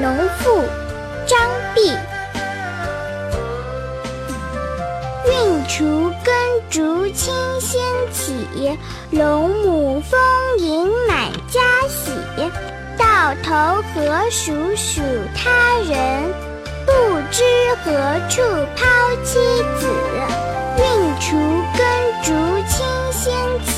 农妇张碧。运锄耕竹清先起，龙母丰盈满家喜。到头何属属他人，不知何处抛妻子。运锄耕竹清先起，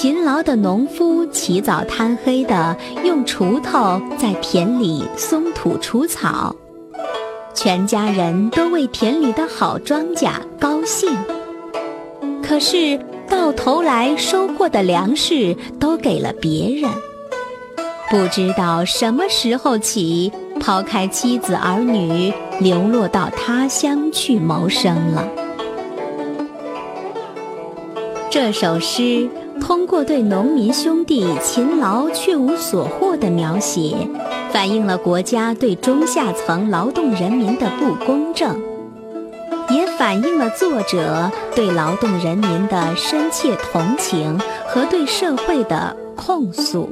勤劳的农夫起早贪黑的用锄头在田里松土除草，全家人都为田里的好庄稼高兴。可是到头来收获的粮食都给了别人，不知道什么时候起抛开妻子儿女，流落到他乡去谋生了。这首诗。通过对农民兄弟勤劳却无所获的描写，反映了国家对中下层劳动人民的不公正，也反映了作者对劳动人民的深切同情和对社会的控诉。